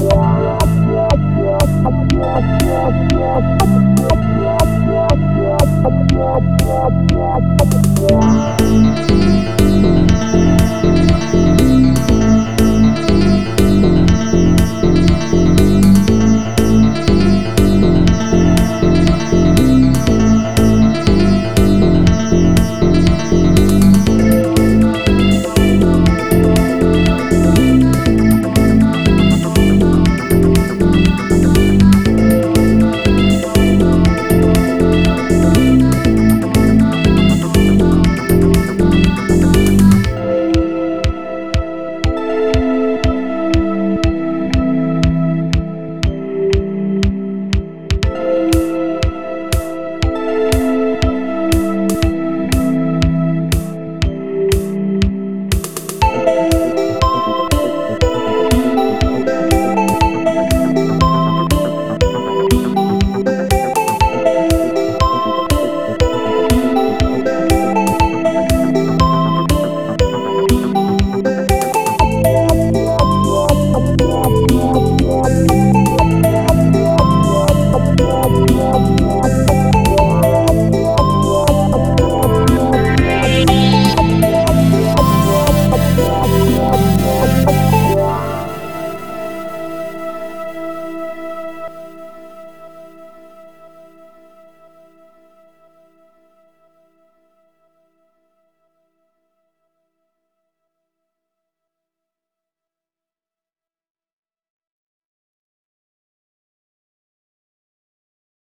Yeah. Wow.